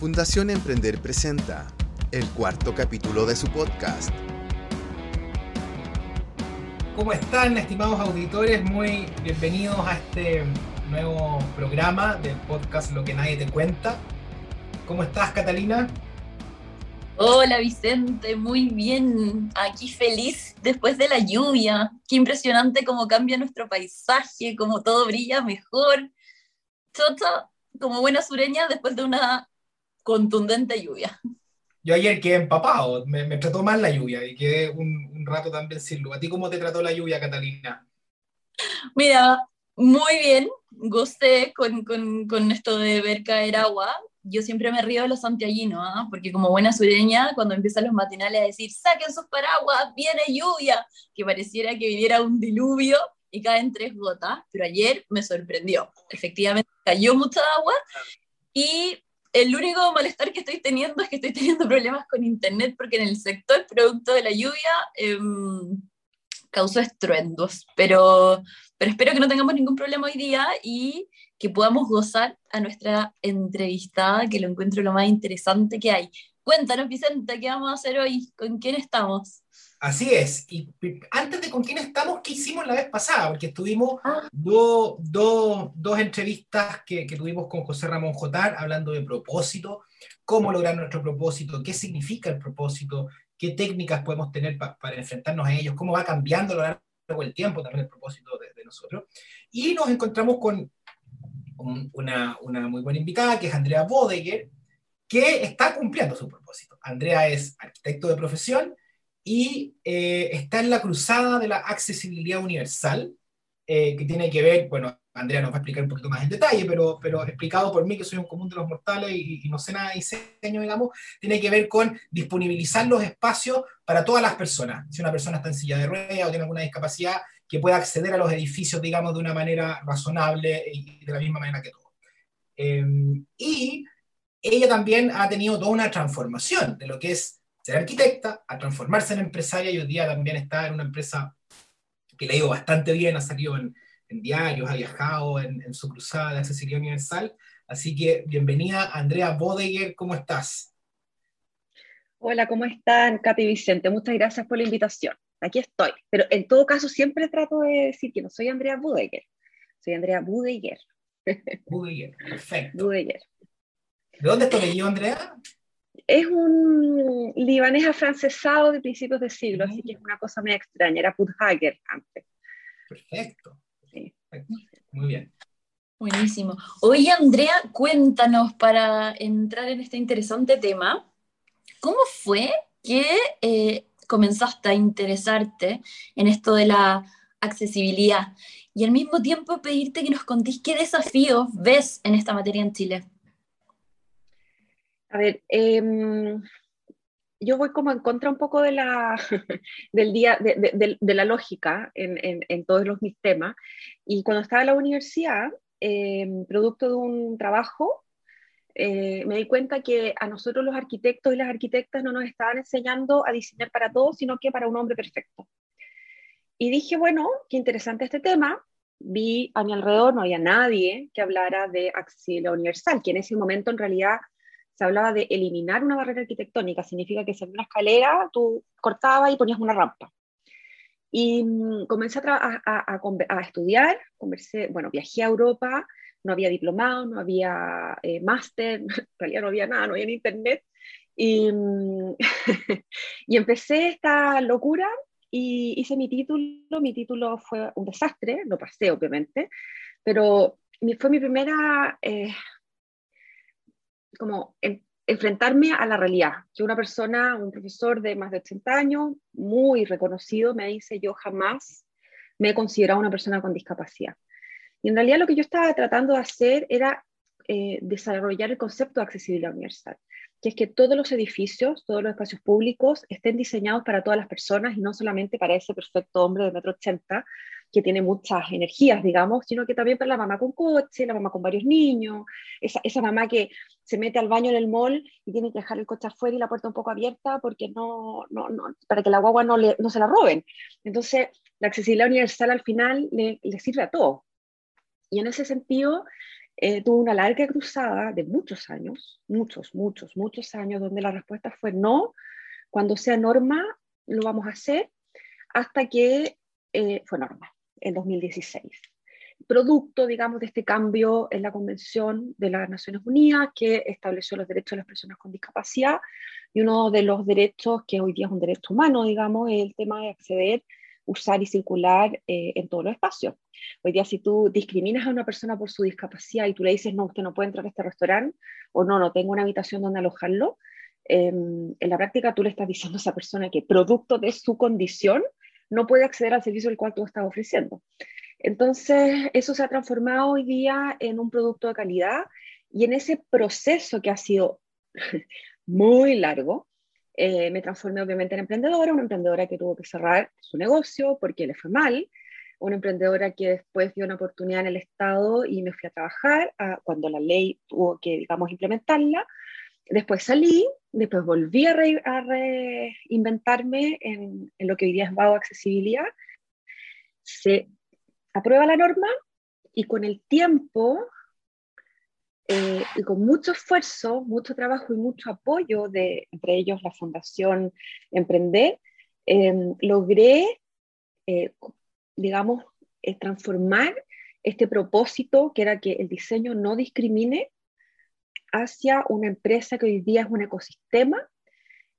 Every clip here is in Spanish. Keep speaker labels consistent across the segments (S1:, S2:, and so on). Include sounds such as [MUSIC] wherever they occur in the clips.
S1: Fundación Emprender presenta el cuarto capítulo de su podcast.
S2: ¿Cómo están, estimados auditores? Muy bienvenidos a este nuevo programa del podcast Lo que nadie te cuenta. ¿Cómo estás, Catalina?
S3: Hola Vicente, muy bien. Aquí feliz después de la lluvia. Qué impresionante cómo cambia nuestro paisaje, cómo todo brilla mejor. Todo como buena sureña después de una contundente lluvia.
S2: Yo ayer quedé empapado, me, trató mal la lluvia y quedé un, rato también sin luz. ¿A ti cómo te trató la lluvia, Catalina?
S3: Mira, muy bien, gocé con, con, con esto de ver caer agua yo siempre me río de los santiaguinos, ¿ah? porque como buena sureña, cuando empiezan los matinales a decir, saquen sus paraguas, viene lluvia, que pareciera que viniera un diluvio y caen tres gotas, pero ayer me sorprendió. Efectivamente, cayó mucha agua y el único malestar que estoy teniendo es que estoy teniendo problemas con internet porque en el sector producto de la lluvia em, causó estruendos, pero, pero espero que no tengamos ningún problema hoy día y que podamos gozar a nuestra entrevistada, que lo encuentro lo más interesante que hay. Cuéntanos, Vicente, ¿qué vamos a hacer hoy? ¿Con quién estamos?
S2: Así es. Y antes de con quién estamos, ¿qué hicimos la vez pasada? Porque tuvimos ah. dos entrevistas que, que, tuvimos con José Ramón Jotar hablando de propósito, cómo lograr nuestro propósito, qué significa el propósito, qué técnicas podemos tener para enfrentarnos a ellos, cómo va cambiando a lo largo del tiempo también el propósito de, de nosotros. Y nos encontramos con una, una, muy buena invitada, que es Andrea Bodeguer, que está cumpliendo su propósito. Andrea es arquitecto de profesión y eh, está en la cruzada de la accesibilidad universal, eh, que tiene que ver, bueno, Andrea nos va a explicar un poquito más en detalle, pero, pero explicado por mí, que soy un común de los mortales y, no sé nada de diseño, digamos, tiene que ver con disponibilizar los espacios para todas las personas. Si una persona está en silla de ruedas o tiene alguna discapacidad, que pueda acceder a los edificios, digamos, de una manera razonable y de la misma manera que todos. Em, y ella también ha tenido toda una transformación de lo que es ser arquitecta, a transformarse en empresaria y hoy día también está en una empresa que le ha ido bastante bien, ha salido en, en diarios, ha viajado en, en, su cruzada de accesibilidad universal. Así que bienvenida, Andrea Bodeguer, ¿cómo estás?
S4: Hola, ¿cómo están, Katy Vicente? Muchas gracias por la invitación aquí estoy. Pero en todo caso siempre trato de decir que no soy Andrea Budeger, soy Andrea Budeger. [LAUGHS]
S2: Budeger, perfecto. Budeger. ¿De dónde es tu Andrea?
S4: Es un libanés afrancesado de principios de siglo, así que es una cosa muy extraña, era Puthager antes.
S2: Perfecto. Muy bien.
S3: Buenísimo. Oye, Andrea, cuéntanos para entrar en este interesante tema, ¿cómo fue que eh, comenzaste a interesarte en esto de la accesibilidad y al mismo tiempo pedirte que nos contéis qué desafíos ves en esta materia en Chile.
S4: A ver, em, yo voy como en contra un poco de la, [LAUGHS] del día, de, la lógica en, todos los mis temas. Y cuando estaba en la universidad, em, producto de un trabajo, eh, me di cuenta que a nosotros los arquitectos y las arquitectas no nos estaban enseñando a diseñar para todos, sino que para un hombre perfecto. Y dije, bueno, qué interesante este tema. Vi a mi alrededor, no había nadie que hablara de accesibilidad universal, que en ese momento en realidad se hablaba de eliminar una barrera arquitectónica. Significa que si en una escalera tú cortabas y ponías una rampa. Y mm, comencé a, a, a, estudiar, conversé, bueno, viajé a Europa, no había diplomado, no había eh, máster, [LAUGHS] en realidad no había nada, no había internet. Y, [LAUGHS] y empecé esta locura y hice mi título. Mi título fue un desastre, lo pasé obviamente, pero fue mi primera, eh, como enfrentarme a la realidad. Que una persona, un profesor de más de 80 años, muy reconocido, me dice, yo jamás me he considerado una persona con discapacidad. Y en realidad lo que yo estaba tratando de hacer era eh, desarrollar el concepto de accesibilidad universal, que es que todos los edificios, todos los espacios públicos estén diseñados para todas las personas y no solamente para ese perfecto hombre de metro ochenta que tiene muchas energías, digamos, sino que también para la mamá con coche, la mamá con varios niños, esa, esa mamá que se mete al baño en el mall y tiene que dejar el coche afuera y la puerta un poco abierta porque no, no, no para que la guagua no, le, no se la roben. Entonces, la accesibilidad universal al final le, le sirve a todo. Y en ese sentido, eh, tuvo una larga cruzada de muchos años, muchos, muchos, muchos años, donde la respuesta fue no, cuando sea norma lo vamos a hacer, hasta que eh, fue norma, en 2016. Producto, digamos, de este cambio en la Convención de las Naciones Unidas que estableció los derechos de las personas con discapacidad y uno de los derechos que hoy día es un derecho humano, digamos, es el tema de acceder usar y circular eh, en todos los espacios. Hoy día, si tú discriminas a una persona por su discapacidad y tú le dices, no, usted no puede entrar a este restaurante, o no, no tengo una habitación donde alojarlo, em, en la práctica tú le estás diciendo a esa persona que producto de su condición no puede acceder al servicio el cual tú estás ofreciendo. Entonces, eso se ha transformado hoy día en un producto de calidad y en ese proceso que ha sido [LAUGHS] muy largo, eh, me transformé obviamente en emprendedora, una emprendedora que tuvo que cerrar su negocio porque le fue mal, una emprendedora que después dio una oportunidad en el Estado y me fui a trabajar cuando la ley tuvo que, digamos, implementarla. Después salí, después volví a, reinventarme en, lo que hoy día es BAO Accesibilidad. Se aprueba la norma y con el tiempo eh, y con mucho esfuerzo, mucho trabajo y mucho apoyo de, entre ellos la Fundación Emprender, em, logré, eh, digamos, eh, transformar este propósito, que era que el diseño no discrimine, hacia una empresa que hoy día es un ecosistema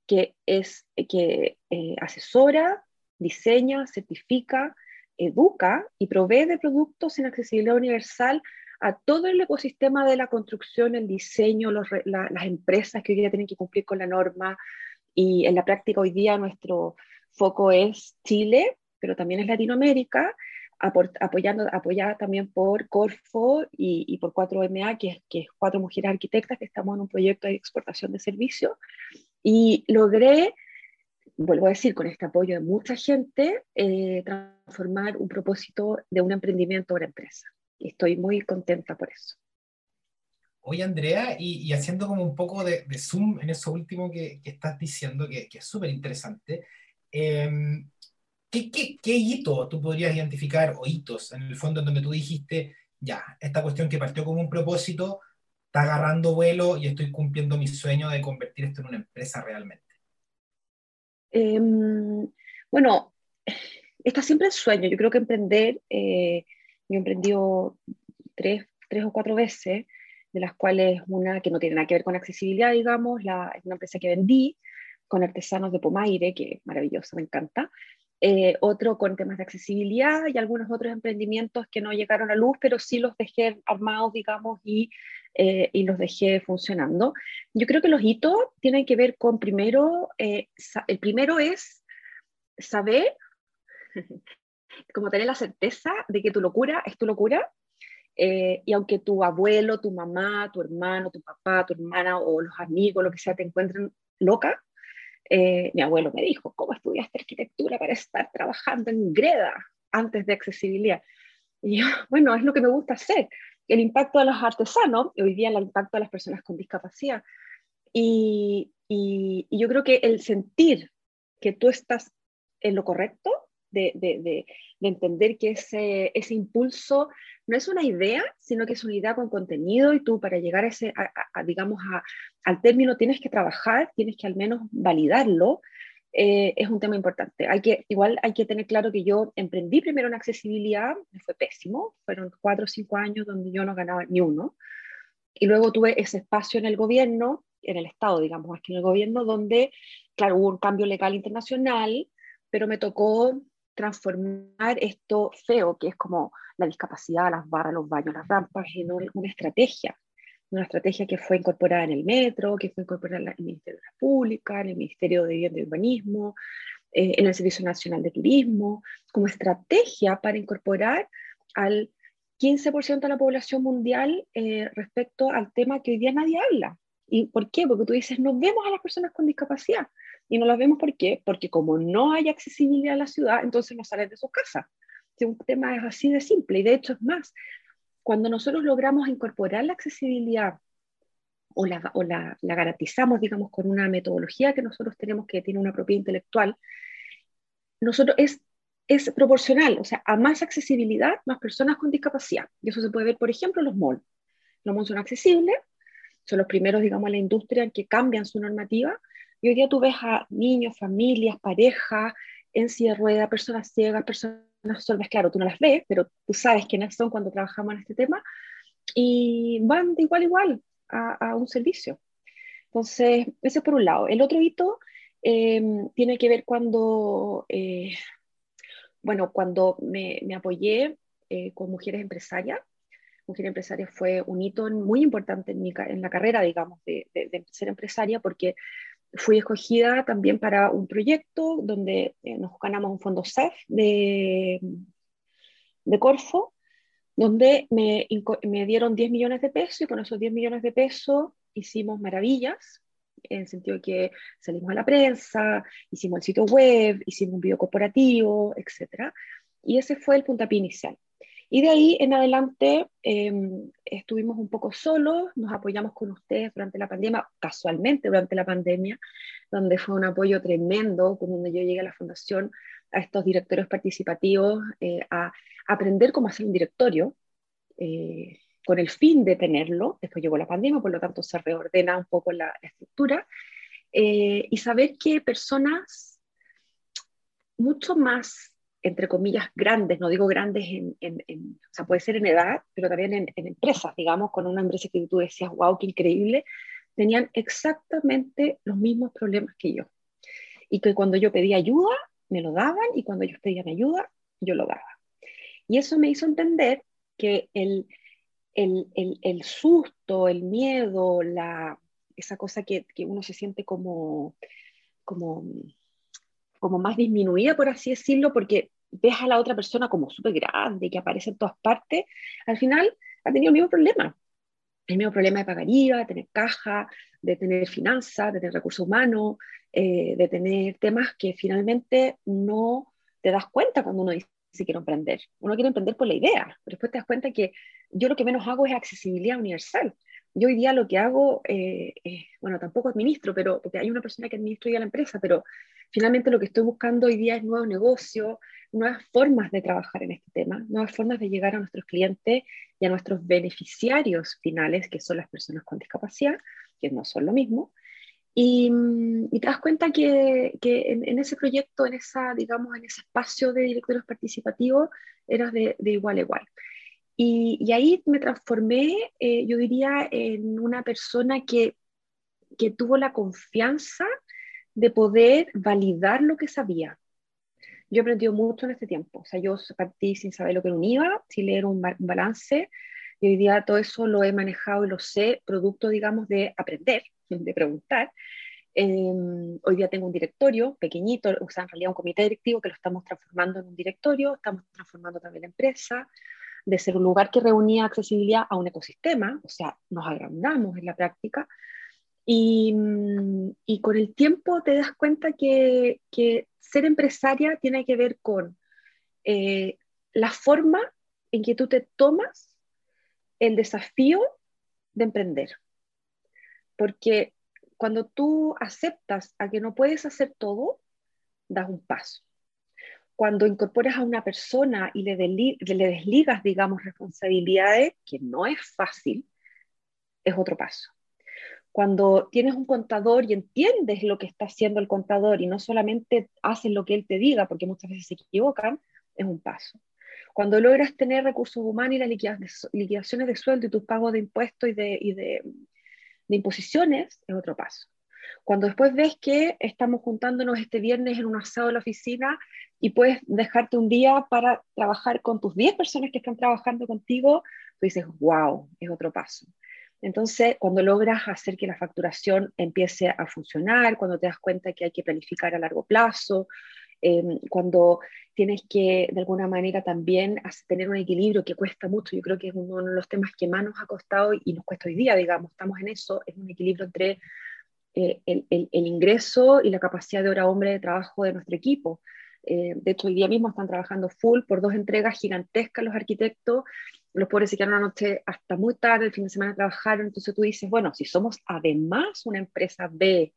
S4: que, es, que asesora, diseña, certifica, educa y provee de productos en accesibilidad universal a todo el ecosistema de la construcción, el diseño, las empresas que hoy día tienen que cumplir con la norma. Y en la práctica hoy día nuestro foco es Chile, pero también es Latinoamérica, apoyando, apoyada también por Corfo y, por 4MA, que es, que Cuatro Mujeres Arquitectas, que estamos en un proyecto de exportación de servicios. Y logré, vuelvo a decir, con este apoyo de mucha gente, eh, transformar un propósito de un emprendimiento a una empresa estoy muy contenta por eso.
S2: Oye, Andrea, y, haciendo como un poco de, zoom en eso último que, estás diciendo, que, es súper interesante, em, ¿qué, qué, hito tú podrías identificar, o hitos, en el fondo, en donde tú dijiste, ya, esta cuestión que partió como un propósito, está agarrando vuelo y estoy cumpliendo mi sueño de convertir esto en una empresa realmente?
S4: Em, bueno, está siempre el sueño. Yo creo que emprender... Eh, yo emprendido tres, tres o cuatro veces, de las cuales una que no tiene nada que ver con accesibilidad, digamos, la, una empresa que vendí con artesanos de Pomaire, que maravilloso, me encanta. Eh, otro con temas de accesibilidad y algunos otros emprendimientos que no llegaron a luz, pero sí los dejé armados, digamos, y, eh, y los dejé funcionando. Yo creo que los hitos tienen que ver con primero, eh, el primero es saber [LAUGHS] como tener la certeza de que tu locura es tu locura. Eh, y aunque tu abuelo, tu mamá, tu hermano, tu papá, tu hermana o los amigos, lo que sea, te encuentren loca, eh, mi abuelo me dijo, ¿cómo estudiaste arquitectura para estar trabajando en greda antes de accesibilidad? Y yo, [LAUGHS] bueno, es lo que me gusta hacer. El impacto de los artesanos, hoy día el impacto de las personas con discapacidad. Y, y, y yo creo que el sentir que tú estás en lo correcto de, de, entender que ese, ese impulso no es una idea, sino que es una idea con contenido y tú para llegar a ese, digamos, al término tienes que trabajar, tienes que al menos validarlo, eh, es un tema importante. Hay que, igual hay que tener claro que yo emprendí primero en accesibilidad, me fue pésimo, fueron cuatro o cinco años donde yo no ganaba ni uno, y luego tuve ese espacio en el gobierno, en el Estado, digamos, que en el gobierno, donde, claro, hubo un cambio legal internacional, pero me tocó transformar esto feo, que es como la discapacidad, las barras, los baños, las rampas, en una estrategia. Una estrategia que fue incorporada en el metro, que fue incorporada en el Ministerio de la Pública, en el Ministerio de Vivienda y Urbanismo, eh, en el Servicio Nacional de Turismo, como estrategia para incorporar al 15% de la población mundial eh, respecto al tema que hoy día nadie habla. ¿Y por qué? Porque tú dices, no vemos a las personas con discapacidad. Y no las vemos ¿por qué? Porque como no hay accesibilidad a la ciudad, entonces no salen de sus casas. Si un tema es así de simple. Y de hecho es más, cuando nosotros logramos incorporar la accesibilidad o la, o la, la garantizamos, digamos, con una metodología que nosotros tenemos que tiene una propiedad intelectual, nosotros es, es proporcional, o sea, a más accesibilidad, más personas con discapacidad. Y eso se puede ver, por ejemplo, en los malls los MON son accesibles, son los primeros, digamos, en la industria en que cambian su normativa, y hoy día tú ves a niños, familias, parejas, en silla de rueda, personas ciegas, personas sordas, claro, tú no las ves, pero tú sabes quiénes son cuando trabajamos en este tema, y van de igual a igual a, un servicio. Entonces, ese es por un lado. El otro hito em, tiene que ver cuando, eh, bueno, cuando me, me apoyé eh, con mujeres empresarias. Mujer empresaria fue un hito muy importante en, mi, en la carrera, digamos, de, de, ser empresaria, porque fui escogida también para un proyecto donde eh, nos ganamos un fondo CEF de, de Corfo, donde me, me, dieron 10 millones de pesos y con esos 10 millones de pesos hicimos maravillas, en el sentido de que salimos a la prensa, hicimos el sitio web, hicimos un video corporativo, etc. Y ese fue el puntapié inicial. Y de ahí en adelante em, estuvimos un poco solos, nos apoyamos con ustedes durante la pandemia, casualmente durante la pandemia, donde fue un apoyo tremendo, cuando yo llegué a la fundación, a estos directorios participativos, eh, a aprender cómo hacer un directorio, eh, con el fin de tenerlo. Después llegó la pandemia, por lo tanto se reordena un poco la, estructura. Eh, y saber que personas mucho más entre comillas, grandes, no digo grandes en, en, o sea, puede ser en edad, pero también en, empresas, digamos, con una empresa que tú decías, wow, qué increíble, tenían exactamente los mismos problemas que yo. Y que cuando yo pedía ayuda, me lo daban, y cuando ellos pedían ayuda, yo lo daba. Y eso me hizo entender que el, el, el, el susto, el miedo, la, esa cosa que, que uno se siente como, como como más disminuida, por así decirlo, porque ves a la otra persona como súper grande, que aparece en todas partes, al final ha tenido el mismo problema. El mismo problema de pagar IVA, de tener caja, de tener finanzas, de tener recursos humanos, eh, de tener temas que finalmente no te das cuenta cuando uno dice que quiero emprender. Uno quiere emprender por la idea, pero después te das cuenta que yo lo que menos hago es accesibilidad universal. Yo hoy día lo que hago, eh, bueno, tampoco administro, pero porque hay una persona que administra ya la empresa, pero finalmente lo que estoy buscando hoy día es nuevo negocio, nuevas formas de trabajar en este tema, nuevas formas de llegar a nuestros clientes y a nuestros beneficiarios finales, que son las personas con discapacidad, que no son lo mismo. Y, te das cuenta que, en, ese proyecto, en, esa, digamos, en ese espacio de directores participativos, eras de, de igual a igual. Y, y ahí me transformé, eh, yo diría, en una persona que, que tuvo la confianza de poder validar lo que sabía. Yo he aprendido mucho en este tiempo. O sea, yo partí sin saber lo que era un IVA, sin leer un, balance, y hoy día todo eso lo he manejado y lo sé, producto, digamos, de aprender, [LAUGHS] de preguntar. Em, hoy día tengo un directorio pequeñito, o sea, en realidad un comité directivo que lo estamos transformando en un directorio, estamos transformando también la empresa, de ser un lugar que reunía accesibilidad a un ecosistema, o sea, nos agrandamos en la práctica, y, mm, y, con el tiempo te das cuenta que, que ser empresaria tiene que ver con eh, la forma en que tú te tomas el desafío de emprender. Porque cuando tú aceptas a que no puedes hacer todo, das un paso. Cuando incorporas a una persona y le, le desligas, digamos, responsabilidades, que no es fácil, es otro paso cuando tienes un contador y entiendes lo que está haciendo el contador y no solamente haces lo que él te diga, porque muchas veces se equivocan, es un paso. Cuando logras tener recursos humanos y las liquidaciones de sueldo y tus pagos de impuestos y, de, y de, de, imposiciones, es otro paso. Cuando después ves que estamos juntándonos este viernes en un asado de la oficina y puedes dejarte un día para trabajar con tus 10 personas que están trabajando contigo, tú dices, wow, es otro paso. Entonces, cuando logras hacer que la facturación empiece a funcionar, cuando te das cuenta que hay que planificar a largo plazo, em, cuando tienes que de alguna manera también tener un equilibrio que cuesta mucho, yo creo que es uno de los temas que más nos ha costado y nos cuesta hoy día, digamos, estamos en eso, es un equilibrio entre eh, el, el, ingreso y la capacidad de hora hombre de trabajo de nuestro equipo. Eh, de hecho, hoy día mismo están trabajando full por dos entregas gigantescas los arquitectos los pobres se quedaron anoche hasta muy tarde, el fin de semana trabajaron, entonces tú dices, bueno, si somos además una empresa B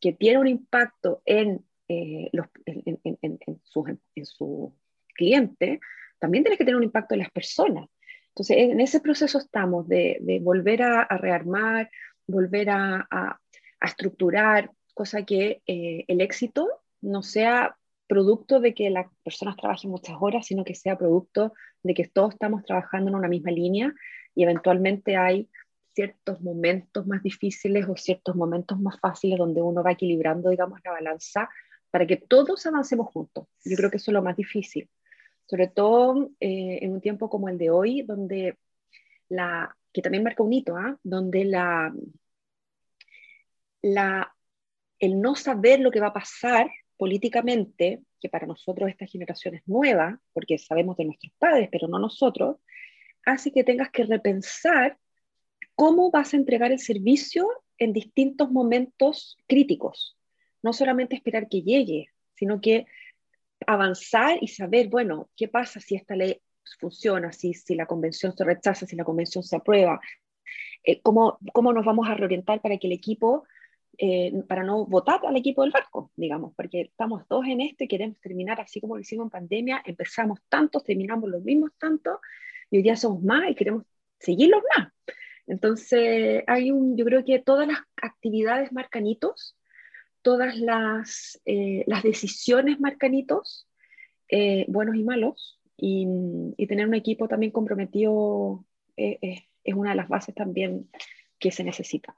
S4: que tiene un impacto en, eh, los, en, en, su, en, su, cliente, también tiene que tener un impacto en las personas. Entonces, en ese proceso estamos de, volver a, rearmar, volver a, estructurar, cosa que eh, el éxito no sea producto de que las personas trabajen muchas horas, sino que sea producto de que todos estamos trabajando en una misma línea y eventualmente hay ciertos momentos más difíciles o ciertos momentos más fáciles donde uno va equilibrando, digamos, la balanza para que todos avancemos juntos. Yo creo que eso es lo más difícil, sobre todo eh, en un tiempo como el de hoy, donde la, que también marca un hito, ¿ah? donde la, la, el no saber lo que va a pasar políticamente, que para nosotros esta generación es nueva, porque sabemos de nuestros padres, pero no nosotros, hace que tengas que repensar cómo vas a entregar el servicio en distintos momentos críticos. No solamente esperar que llegue, sino que avanzar y saber, bueno, ¿qué pasa si esta ley funciona, si, si la convención se rechaza, si la convención se aprueba? Eh, ¿cómo, ¿Cómo nos vamos a reorientar para que el equipo, eh, para no votar al equipo del barco, digamos? Porque estamos todos en esto y queremos terminar así como lo hicimos en pandemia, empezamos tantos, terminamos los mismos tantos, y hoy día somos más y queremos seguirlos más. Entonces, hay un, yo creo que todas las actividades marcan hitos, todas las, eh, las decisiones marcan hitos, eh, buenos y malos, y, y, tener un equipo también comprometido eh, es una de las bases también que se necesita.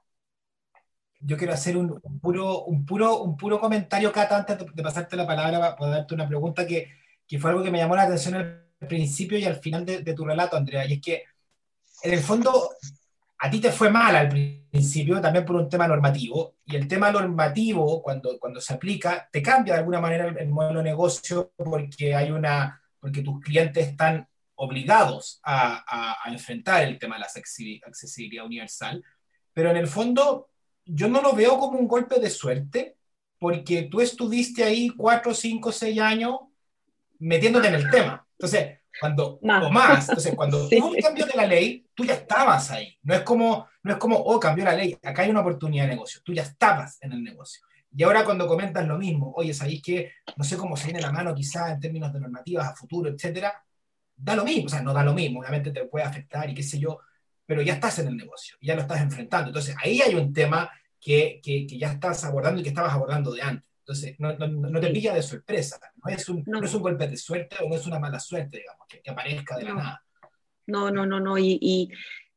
S2: Yo quiero hacer un, puro, un, puro, un puro comentario, Cata, antes de, pasarte la palabra para, darte una pregunta que, que, fue algo que me llamó la atención al principio y al final de, de tu relato, Andrea, y es que en el fondo a ti te fue mal al principio también por un tema normativo, y el tema normativo, cuando, cuando se aplica, te cambia de alguna manera el, modelo de negocio porque, hay una, porque tus clientes están obligados a, a, enfrentar el tema de la accesibilidad universal, pero en el fondo yo no lo veo como un golpe de suerte, porque tú estuviste ahí cuatro, cinco, seis años metiéndote en el tema. Entonces, cuando, o más. Entonces, cuando [LAUGHS] hubo un cambio de la ley, tú ya estabas ahí. No es, como, no es como, oh, cambió la ley, acá hay una oportunidad de negocio. Tú ya estabas en el negocio. Y ahora cuando comentas lo mismo, oye, ¿sabéis que no sé cómo se viene la mano quizás en términos de normativas a futuro, etcétera? Da lo mismo, o sea, no da lo mismo, obviamente te puede afectar y qué sé yo, pero ya estás en el negocio, ya lo estás enfrentando. Entonces, ahí hay un tema que, que, que ya estás abordando y que estabas abordando de antes. Entonces, no, no, no, te pilla de sorpresa, no es, un, no. es un golpe de suerte o no es una mala suerte, digamos, que, aparezca de la nada.
S4: No, no, no, no, y, y,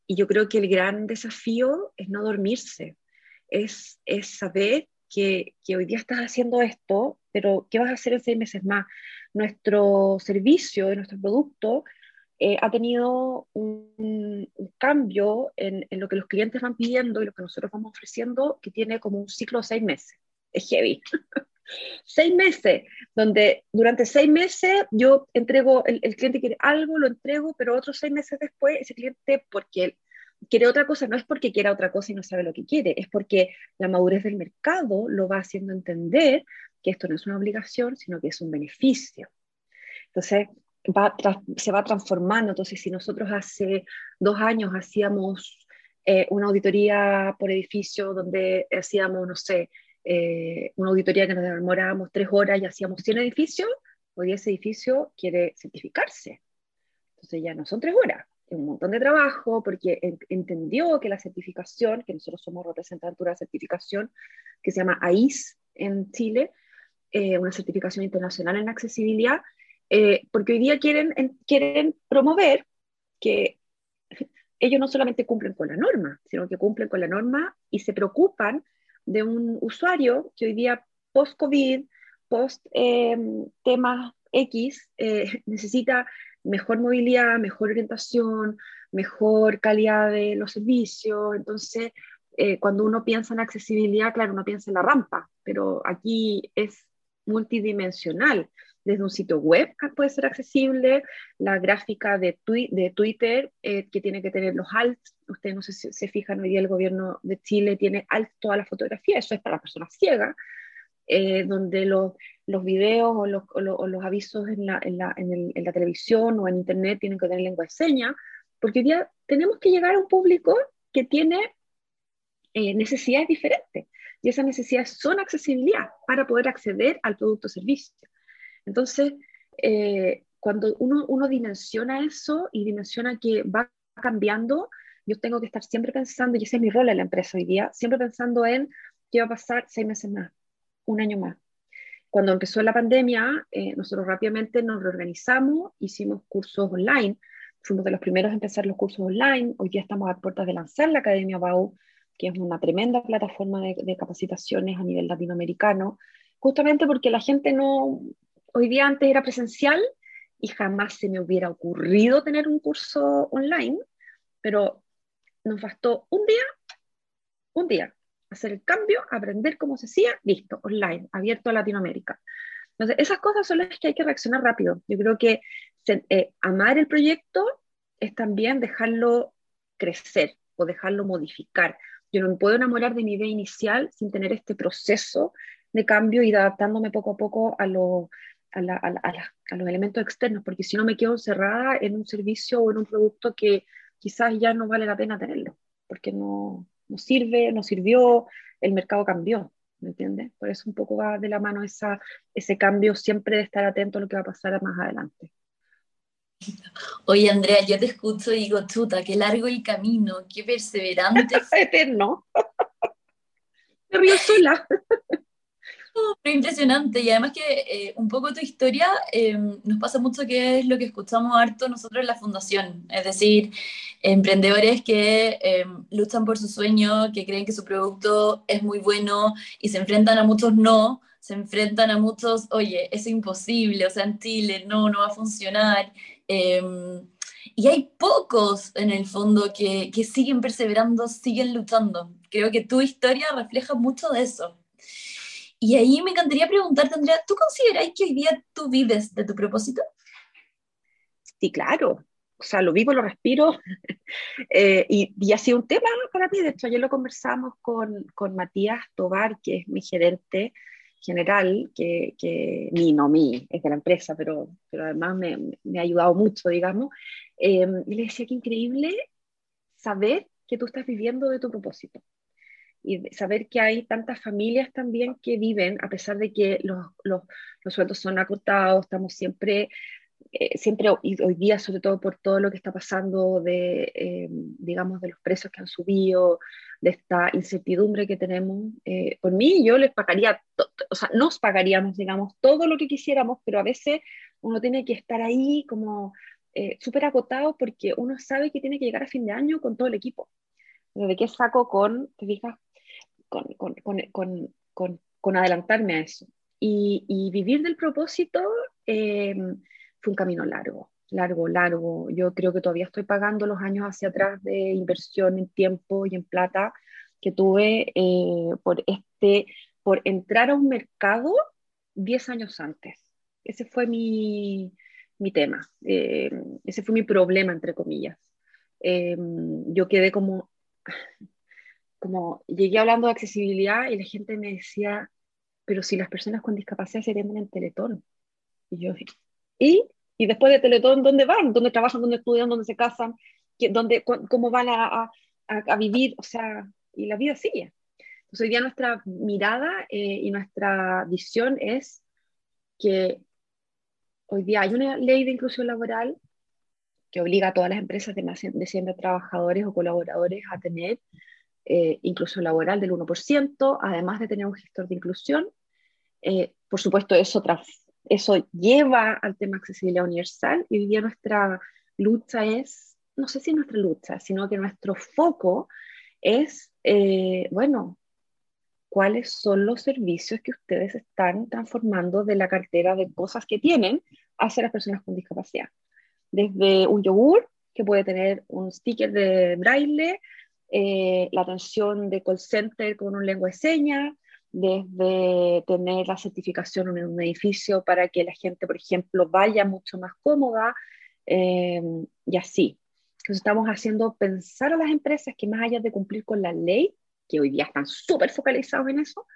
S4: y, yo creo que el gran desafío es no dormirse, es, es saber que, que, hoy día estás haciendo esto, pero ¿qué vas a hacer en seis meses más? Nuestro servicio, nuestro producto, eh, ha tenido un, cambio en, en, lo que los clientes van pidiendo y lo que nosotros vamos ofreciendo, que tiene como un ciclo de seis meses es heavy. [LAUGHS] seis meses, donde durante seis meses yo entrego, el, cliente quiere algo, lo entrego, pero otros seis meses después ese cliente, porque quiere otra cosa, no es porque quiera otra cosa y no sabe lo que quiere, es porque la madurez del mercado lo va haciendo entender que esto no es una obligación, sino que es un beneficio. Entonces, va, se va transformando. Entonces, si nosotros hace dos años hacíamos eh, una auditoría por edificio donde hacíamos, no sé, eh, una auditoría que nos demorábamos tres horas y hacíamos 100 edificios, hoy ese edificio quiere certificarse. Entonces ya no son tres horas, es un montón de trabajo porque entendió que la certificación, que nosotros somos representantes de una certificación que se llama AIS en Chile, eh, una certificación internacional en accesibilidad, eh, porque hoy día quieren, quieren promover que ellos no solamente cumplen con la norma, sino que cumplen con la norma y se preocupan de un usuario que hoy día post-COVID, post-temas eh, X, eh, [LAUGHS] necesita mejor movilidad, mejor orientación, mejor calidad de los servicios. Entonces, eh, cuando uno piensa en accesibilidad, claro, uno piensa en la rampa, pero aquí es multidimensional desde un sitio web puede ser accesible, la gráfica de, de Twitter eh, que tiene que tener los alt, ustedes no sé si se fijan, hoy día el gobierno de Chile tiene alt toda la fotografía, eso es para personas ciegas, eh, donde los, los videos o los, o los, avisos en la, en, la, en, la, televisión o en internet tienen que tener lengua de señas, porque hoy día tenemos que llegar a un público que tiene eh, necesidades diferentes, y esas necesidades son accesibilidad para poder acceder al producto o servicio. Entonces, eh, cuando uno, uno, dimensiona eso y dimensiona que va cambiando, yo tengo que estar siempre pensando, y ese es mi rol en la empresa hoy día, siempre pensando en qué va a pasar seis meses más, un año más. Cuando empezó la pandemia, eh, nosotros rápidamente nos reorganizamos, hicimos cursos online, fuimos de los primeros a empezar los cursos online, hoy día estamos a puertas de lanzar la Academia BAU, que es una tremenda plataforma de, de capacitaciones a nivel latinoamericano, justamente porque la gente no, hoy día antes era presencial y jamás se me hubiera ocurrido tener un curso online, pero nos bastó un día, un día, hacer el cambio, aprender cómo se hacía, listo, online, abierto a Latinoamérica. Entonces, esas cosas son las que hay que reaccionar rápido. Yo creo que eh, amar el proyecto es también dejarlo crecer o dejarlo modificar. Yo no me puedo enamorar de mi idea inicial sin tener este proceso de cambio y adaptándome poco a poco a, lo, a, a los elementos externos, porque si no me quedo encerrada en un servicio o en un producto que quizás ya no vale la pena tenerlo, porque no, no sirve, no sirvió, el mercado cambió, ¿me entiendes? Por eso un poco va de la mano esa, ese cambio siempre de estar atento a lo que va a pasar más adelante.
S3: Oye, Andrea, yo te escucho y digo, chuta, qué largo el camino, qué perseverante. [LAUGHS]
S4: Eterno. [LAUGHS] Me río sola [LAUGHS]
S3: impresionante y además que eh, un poco tu historia eh, nos pasa mucho que es lo que escuchamos harto nosotros en la fundación, es decir, emprendedores que eh, luchan por su sueño, que creen que su producto es muy bueno y se enfrentan a muchos no, se enfrentan a muchos, oye, es imposible, o sea, en Chile no, no va a funcionar. y hay pocos en el fondo que, que siguen perseverando, siguen luchando. Creo que tu historia refleja mucho de eso. Y ahí me encantaría preguntarte, Andrea, ¿tú consideras que hoy día tú vives de tu propósito?
S4: Sí, claro. O sea, lo vivo, lo respiro. [LAUGHS] eh, y, ha sido un tema para mí. De hecho, ayer lo conversamos con, con Matías Tobar, que es mi gerente general, que, que mi, no mi, es de la empresa, pero, pero además me, me ha ayudado mucho, digamos. Eh, y le decía que increíble saber que tú estás viviendo de tu propósito y saber que hay tantas familias también que viven, a pesar de que los, los, los sueldos son acotados, estamos siempre, eh, siempre hoy día, sobre todo por todo lo que está pasando de, eh, digamos, de los precios que han subido, de esta incertidumbre que tenemos, eh, por mí yo les pagaría, o sea, nos pagaríamos, digamos, todo lo que quisiéramos, pero a veces uno tiene que estar ahí como súper acotado porque uno sabe que tiene que llegar a fin de año con todo el equipo. ¿De qué saco con, te fijas, con, con, con, con adelantarme a eso. Y, y vivir del propósito eh, fue un camino largo, largo, largo. Yo creo que todavía estoy pagando los años hacia atrás de inversión en tiempo y en plata que tuve eh, por, este, por entrar a un mercado 10 años antes. Ese fue mi, mi tema, eh, ese fue mi problema, entre comillas. yo quedé como, como llegué hablando de accesibilidad y la gente me decía, pero si las personas con discapacidad se atienden en Teletón. Y yo, ¿y? ¿Y después de Teletón dónde van? ¿Dónde trabajan? ¿Dónde estudian? ¿Dónde se casan? ¿Dónde, ¿Cómo van a, a, a, vivir? O sea, y la vida sigue. Entonces hoy día nuestra mirada eh, y nuestra visión es que hoy día hay una ley de inclusión laboral que obliga a todas las empresas de más de 100 trabajadores o colaboradores a tener eh, incluso laboral del 1%, además de tener un gestor de inclusión. Eh, por supuesto, eso, eso lleva al tema accesibilidad universal y hoy día nuestra lucha es, no sé si nuestra lucha, sino que nuestro foco es, eh, bueno, cuáles son los servicios que ustedes están transformando de la cartera de cosas que tienen hacia las personas con discapacidad. Desde un yogur que puede tener un sticker de braille eh, la atención de call center con un lengua de señas, desde tener la certificación en un edificio para que la gente, por ejemplo, vaya mucho más cómoda eh, y así. Entonces estamos haciendo pensar a las empresas que más allá de cumplir con la ley, que hoy día están súper focalizados en eso,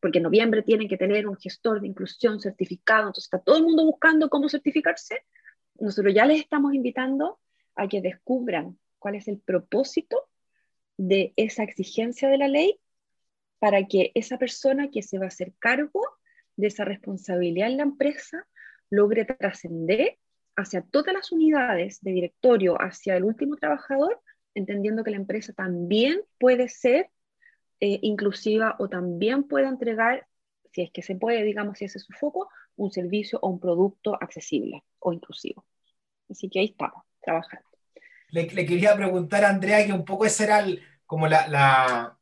S4: porque en noviembre tienen que tener un gestor de inclusión certificado, entonces está todo el mundo buscando cómo certificarse, nosotros ya les estamos invitando a que descubran cuál es el propósito de esa exigencia de la ley para que esa persona que se va a hacer cargo de esa responsabilidad en la empresa logre trascender hacia todas las unidades de directorio, hacia el último trabajador, entendiendo que la empresa también puede ser eh, inclusiva o también puede entregar, si es que se puede, digamos, si ese es su foco, un servicio o un producto accesible o inclusivo. Así que ahí estamos, trabajando.
S2: Le, quería preguntar a Andrea que un poco ese era como la,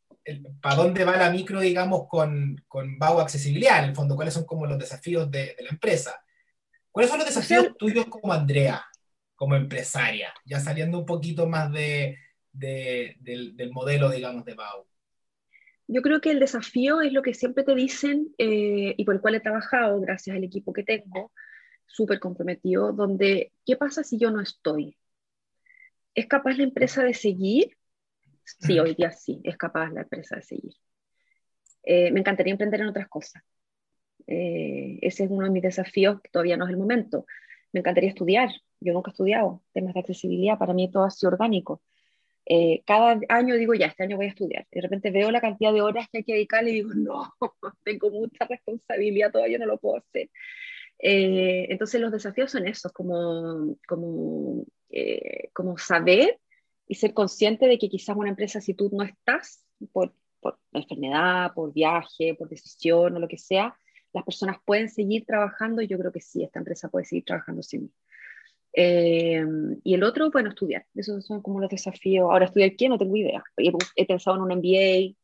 S2: para dónde va la micro, digamos, con, con Bau Accesibilidad, en el fondo, cuáles son como los desafíos de, la empresa. ¿Cuáles son los desafíos tuyos como Andrea, como empresaria, ya saliendo un poquito más de, del, del modelo, digamos, de Bau?
S4: Yo creo que el desafío es lo que siempre te dicen eh, y por el cual he trabajado gracias al equipo que tengo, súper comprometido, donde, ¿qué pasa si yo no estoy? ¿Es capaz la empresa de seguir? Sí, hoy día sí, es capaz la empresa de seguir. Eh, me encantaría emprender en otras cosas. Eh, ese es uno de mis desafíos, que todavía no es el momento. Me encantaría estudiar. Yo nunca he estudiado temas de accesibilidad, para mí todo ha sido orgánico. Eh, cada año digo, ya, este año voy a estudiar. De repente veo la cantidad de horas que hay que dedicarle y digo, [LAUGHS] no, tengo mucha responsabilidad, todavía no lo puedo hacer. Eh, entonces los desafíos son esos, como, como, eh, como saber y ser consciente de que quizás una empresa, si tú no estás por, por enfermedad, por viaje, por decisión o lo que sea, las personas pueden seguir trabajando yo creo que sí, esta empresa puede seguir trabajando sin mí. Eh, y el otro, bueno, estudiar. Esos son como los desafíos. Ahora, ¿estudiar qué? No tengo idea. He, pensado en un MBA,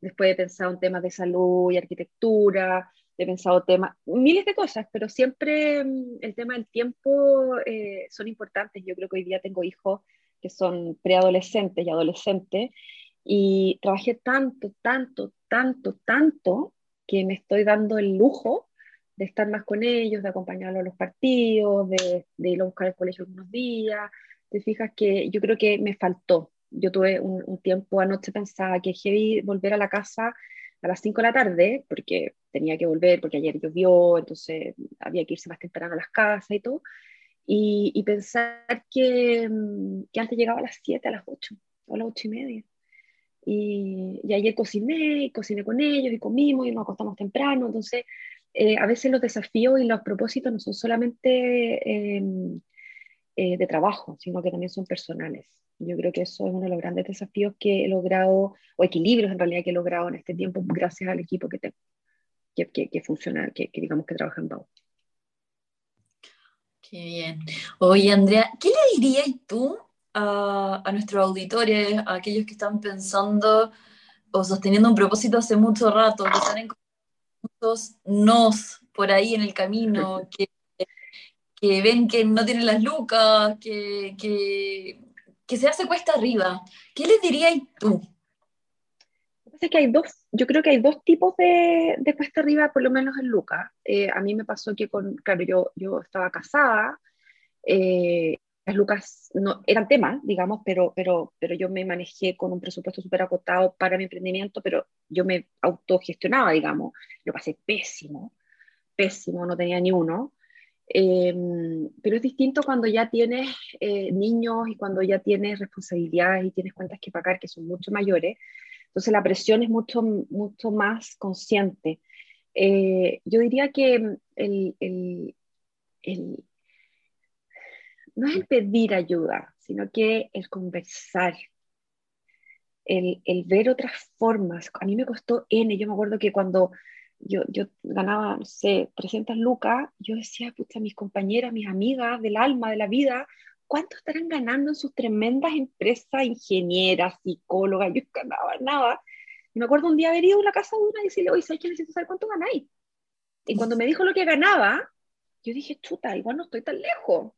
S4: después he pensado en temas de salud y arquitectura, he pensado temas, miles de cosas, pero siempre mm, el tema del tiempo eh, son importantes. Yo creo que hoy día tengo hijos que son preadolescentes y adolescentes y trabajé tanto, tanto, tanto, tanto que me estoy dando el lujo de estar más con ellos, de acompañarlos a los partidos, de, de ir a buscar el colegio unos días. Te fijas que yo creo que me faltó. Yo tuve un, tiempo anoche pensaba que heavy volver a la casa a las 5 de la tarde, porque tenía que volver, porque ayer llovió, entonces había que irse más temprano a las casas y todo. Y, y pensar que, que, antes llegaba a las 7, a las 8, o a las 8 y media. Y, y ayer cociné, y cociné con ellos, y comimos, y nos acostamos temprano. Entonces, eh, a veces los desafíos y los propósitos no son solamente em, eh, de trabajo, sino que también son personales. Yo creo que eso es uno de los grandes desafíos que he logrado, o equilibrios en realidad que he logrado en este tiempo, gracias al equipo que tengo, que, que, funciona, que, digamos que trabaja en BAU.
S3: Qué bien. Oye, Andrea, ¿qué le dirías tú a, a nuestros auditores, a aquellos que están pensando o sosteniendo un propósito hace mucho rato, que están en muchos nos por ahí en el camino, [LAUGHS] que, que ven que no tienen las lucas, que, que, que, se hace cuesta arriba. ¿Qué les dirías tú?
S4: Que hay dos, yo creo que hay dos tipos de, de cuesta arriba, por lo menos en lucas. Eh, a mí me pasó que, con, claro, yo, yo estaba casada, eh, las lucas no, eran temas, digamos, pero, pero, pero yo me manejé con un presupuesto súper acotado para mi emprendimiento, pero yo me autogestionaba, digamos. Lo pasé pésimo, pésimo, no tenía ni uno. Em, pero es distinto cuando ya tienes eh, niños y cuando ya tienes responsabilidades y tienes cuentas que pagar que son mucho mayores. Entonces la presión es mucho, mucho más consciente. Eh, yo diría que el, el, no es el pedir ayuda, sino que el conversar, el, el, ver otras formas. A mí me costó N, yo me acuerdo que cuando yo, yo ganaba, no sé, 300 lucas, yo decía, pucha, mis compañeras, mis amigas del alma, de la vida, ¿cuánto estarán ganando en sus tremendas empresas, ingenieras, psicólogas? Yo ganaba nada. Y me acuerdo un día haber ido a la casa de una y decirle, oye, ¿sabes que necesito saber cuánto ganáis? Y cuando me dijo lo que ganaba, yo dije, chuta, igual no estoy tan lejos.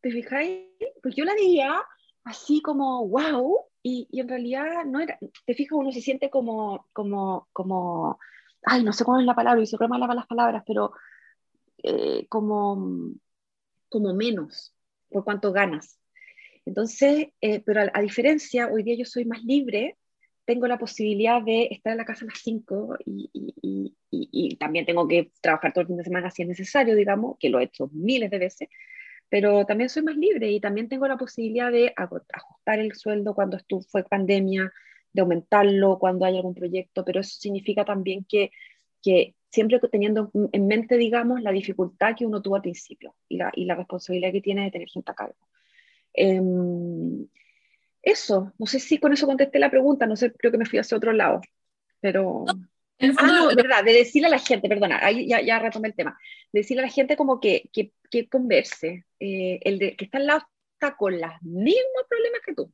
S4: ¿Te fijáis? Pues yo la veía así como, wow, y, y, en realidad no era, te fijas, uno se siente como, como, como, ay, no sé cuál es la palabra, y se mal las palabras, pero eh, como, como menos por cuánto ganas. Entonces, eh, pero a, diferencia, hoy día yo soy más libre, tengo la posibilidad de estar en la casa a las 5 y, también tengo que trabajar todo el fin de semana si es necesario, digamos, que lo he hecho miles de veces, pero también soy más libre y también tengo la posibilidad de ajustar el sueldo cuando estuvo, fue pandemia, de aumentarlo cuando hay algún proyecto, pero eso significa también que siempre teniendo en mente, digamos, la dificultad que uno tuvo al principio y la, y la responsabilidad que tiene de tener gente a cargo. Em, eso, no sé si con eso contesté la pregunta, no sé, creo que me fui hacia otro lado, pero... Ah, no, verdad, de decirle a la gente, perdona, ahí ya, ya retomé el tema, de decirle a la gente como que, que, que converse, eh, el de, que está al lado está con los mismos problemas que tú,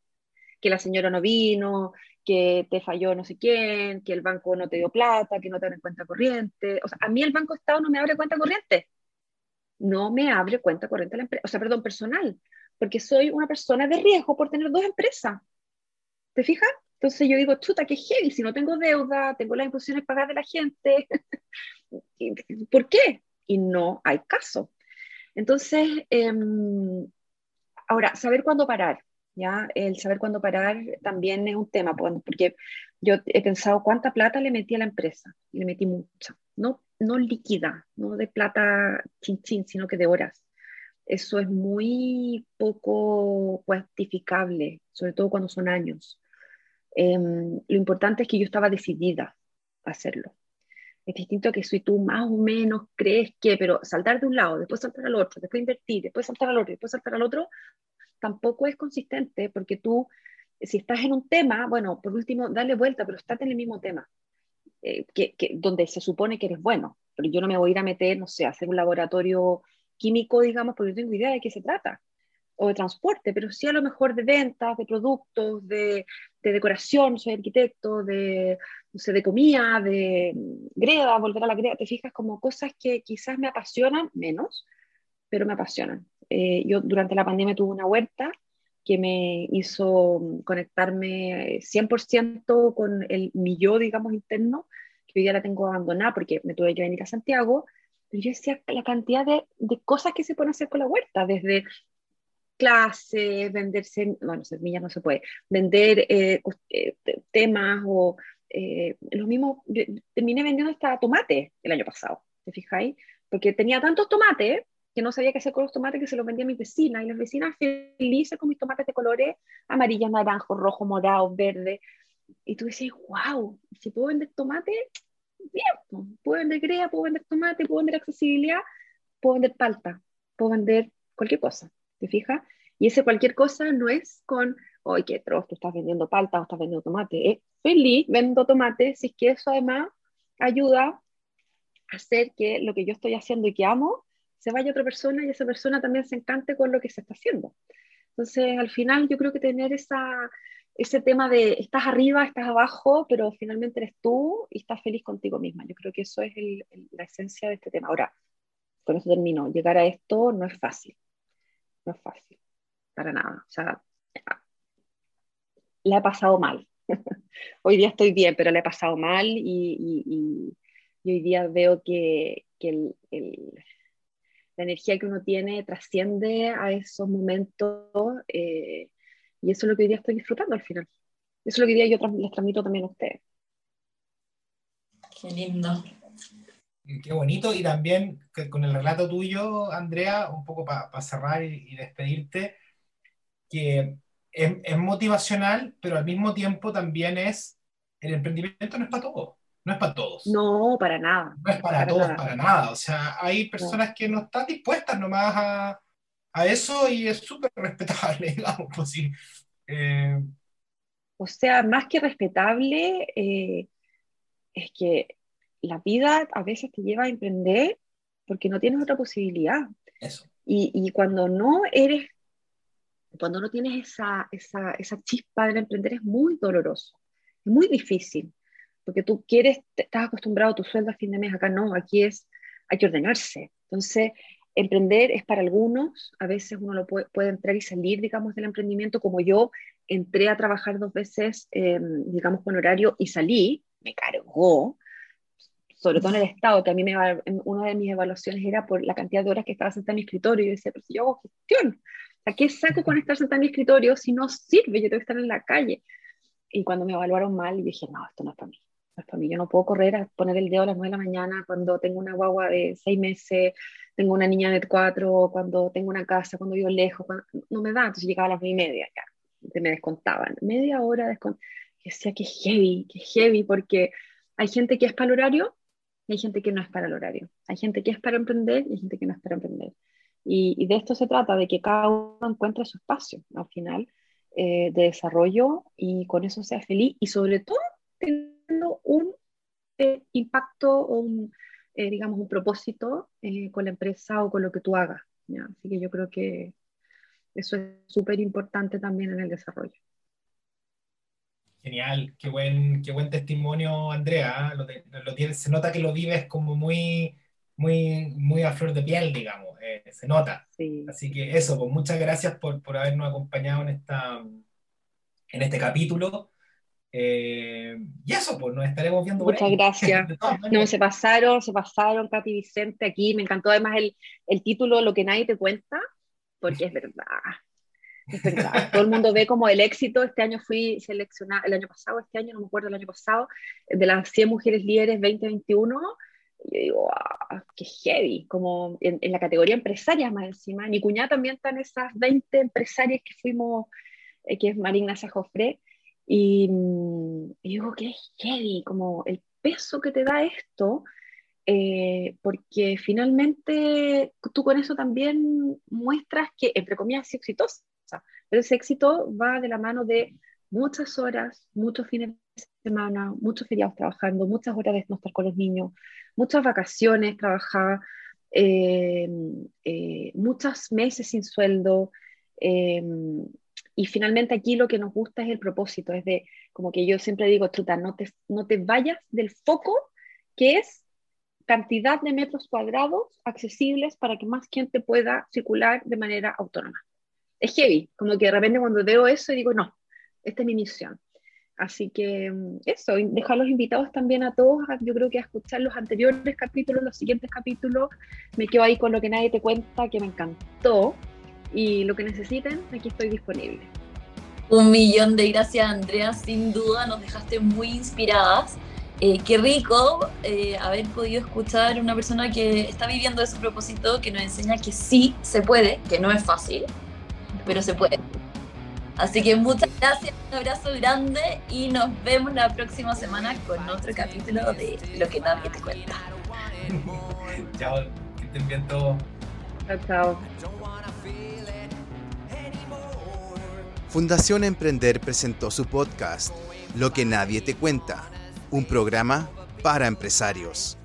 S4: que la señora no vino, que te falló no sé quién, que el banco no te dio plata, que no te abre cuenta corriente. O sea, a mí el Banco Estado no me abre cuenta corriente. No me abre cuenta corriente la empresa, o sea, perdón, personal, porque soy una persona de riesgo por tener dos empresas. ¿Te fijas? Entonces yo digo, chuta, qué heavy, si no tengo deuda, tengo las imposiciones pagadas de la gente, [LAUGHS] ¿por qué? Y no hay caso. Entonces, em, ahora, saber cuándo parar. ¿Ya? El saber cuándo parar también es un tema, porque yo he pensado cuánta plata le metí a la empresa, y le metí mucha, no, no líquida, no de plata chin chin, sino que de horas. Eso es muy poco cuantificable, sobre todo cuando son años. Em, lo importante es que yo estaba decidida a hacerlo. Es distinto que si tú más o menos crees que, pero saltar de un lado, después saltar al otro, después invertir, después saltar al otro, después saltar al otro, tampoco es consistente porque tú, si estás en un tema, bueno, por último, dale vuelta, pero estás en el mismo tema, eh, que, donde se supone que eres bueno. Pero yo no me voy a ir a meter, no sé, a hacer un laboratorio químico, digamos, porque no tengo idea de qué se trata, o de transporte, pero sí a lo mejor de ventas, de productos, de, de decoración, soy arquitecto, de, no sé, de comida, de greda, volver a la greda, te fijas como cosas que quizás me apasionan menos, pero me apasionan. Eh, yo durante la pandemia tuve una huerta que me hizo conectarme 100% con el, mi yo, digamos, interno, que hoy día la tengo abandonada porque me tuve que venir a Santiago, pero yo decía la cantidad de, de cosas que se pueden hacer con la huerta, desde clases, vender, bueno, semillas no se puede, vender eh, eh, temas o lo mismo, terminé vendiendo hasta tomate el año pasado, ¿te fijáis? Porque tenía tantos tomates que no sabía qué hacer con los tomates, que se los vendía a mis vecinas, y las vecinas felices con mis tomates de colores amarillos, naranjos, rojos, morados, verdes. Y tú dices, wow, si puedo vender tomate, bien, puedo vender crea, puedo vender tomate, puedo vender accesibilidad, puedo vender palta, puedo vender cualquier cosa, ¿te fijas? Y ese cualquier cosa no es con, oye, qué trozo, tú estás vendiendo palta o estás vendiendo tomate. Es feliz, vendo tomate, si es que eso además ayuda a hacer que lo que yo estoy haciendo y que amo se vaya otra persona y esa persona también se encante con lo que se está haciendo. Entonces, al final yo creo que tener esa, ese tema de estás arriba, estás abajo, pero finalmente eres tú y estás feliz contigo misma. Yo creo que eso es la esencia de este tema. Ahora, con eso termino. Llegar a esto no es fácil. No es fácil. Para nada. O sea, la he pasado mal. [LAUGHS] hoy día estoy bien, pero la he pasado mal y, hoy día veo que, el, la energía que uno tiene trasciende a esos momentos eh, y eso es lo que hoy día estoy disfrutando al final. Eso es lo que hoy día yo les transmito también a ustedes.
S3: Qué lindo.
S2: Qué bonito y también con el relato tuyo, Andrea, un poco para cerrar y, despedirte, que es, es motivacional, pero al mismo tiempo también es, el emprendimiento no es para todos no es para todos.
S4: No, para nada.
S2: No es para, todos, para nada. O sea, hay personas que no están dispuestas nomás a, a eso y es súper respetable, [LAUGHS] digamos. Pues, sí. Eh,
S4: o sea, más que respetable, eh, es que la vida a veces te lleva a emprender porque no tienes otra posibilidad.
S2: Eso.
S4: Y, y cuando no eres, cuando no tienes esa, esa, esa chispa del emprender es muy doloroso, es muy difícil porque tú quieres, estás acostumbrado a tu sueldo a fin de mes, acá no, aquí es, hay que ordenarse. Entonces, emprender es para algunos, a veces uno lo puede, entrar y salir, digamos, del emprendimiento, como yo entré a trabajar dos veces, em, digamos, con horario y salí, me cargó, sobre todo en el Estado, que a mí me, una de mis evaluaciones era por la cantidad de horas que estaba sentada en mi escritorio, y yo decía, pero si yo hago gestión, ¿a qué saco con estar sentada en mi escritorio si no sirve? Yo tengo que estar en la calle. Y cuando me evaluaron mal, dije, no, esto no es para mí para mí. Yo no puedo correr a poner el dedo a las 9 de la mañana cuando tengo una guagua de 6 meses, tengo una niña de 4, cuando tengo una casa, cuando vivo lejos, no me da. Entonces llegaba a las 9 y media, ya, me descontaban. Media hora descontaban. Y decía que heavy, que heavy, porque hay gente que es para el horario y hay gente que no es para el horario. Hay gente que es para emprender y hay gente que no es para emprender. Y, de esto se trata, de que cada uno encuentre su espacio al final eh, de desarrollo y con eso sea feliz y sobre todo un eh, impacto o un, eh, digamos, un propósito con la empresa o con lo que tú hagas. Así que yo creo que eso es súper importante también en el desarrollo.
S2: Genial, qué buen, qué buen testimonio, Andrea. Lo, se nota que lo vives como muy, muy, muy a flor de piel, digamos. Eh, se nota. Así que eso, pues muchas gracias por, por habernos acompañado en, esta, en este capítulo. Eh, y eso, pues nos estaremos viendo.
S4: Muchas gracias. [LAUGHS] no, se pasaron, se pasaron, Katy Vicente, aquí. Me encantó además el, el título, Lo que nadie te cuenta, porque es verdad. [LAUGHS] Todo el mundo ve como el éxito. Este año fui seleccionada, el año pasado, este año, no me acuerdo, el año pasado, de las 100 mujeres líderes 2021. Y yo digo, ah, qué heavy, como en, la categoría empresarias más encima. Mi cuñada también está en esas 20 empresarias que fuimos, eh, que es Marina Sajofre. Y, mm, y digo, qué heavy, como el peso que te da esto. Eh, porque finalmente tú con eso también muestras que, entre comillas, es exitosa, pero ese éxito va de la mano de muchas horas, muchos fines de semana, muchos feriados trabajando, muchas horas de no estar con los niños, muchas vacaciones trabajar, eh, eh, muchos meses sin sueldo. Eh, y finalmente aquí lo que nos gusta es el propósito, es de, como que yo siempre digo, chuta, no te, no te vayas del foco que es cantidad de metros cuadrados accesibles para que más gente pueda circular de manera autónoma es heavy, como que de repente cuando veo eso digo, no, esta es mi misión. Así que mm, eso, dejar los invitados también a todos, yo creo que a escuchar los anteriores capítulos, los siguientes capítulos, me quedo ahí con lo que nadie te cuenta, que me encantó, y lo que necesiten, aquí estoy disponible.
S3: Un millón de gracias, Andrea, sin duda nos dejaste muy inspiradas. Eh, qué rico eh, haber podido escuchar a una persona que está viviendo ese propósito, que nos enseña que sí se puede, que no es fácil, pero se puede. Así que muchas gracias, un abrazo grande y nos vemos la próxima semana con otro capítulo de Lo que nadie te cuenta. [LAUGHS]
S2: chao, que estén bien todos.
S4: Chao, chao.
S1: Fundación Emprender presentó su podcast Lo que nadie te cuenta, un programa para empresarios.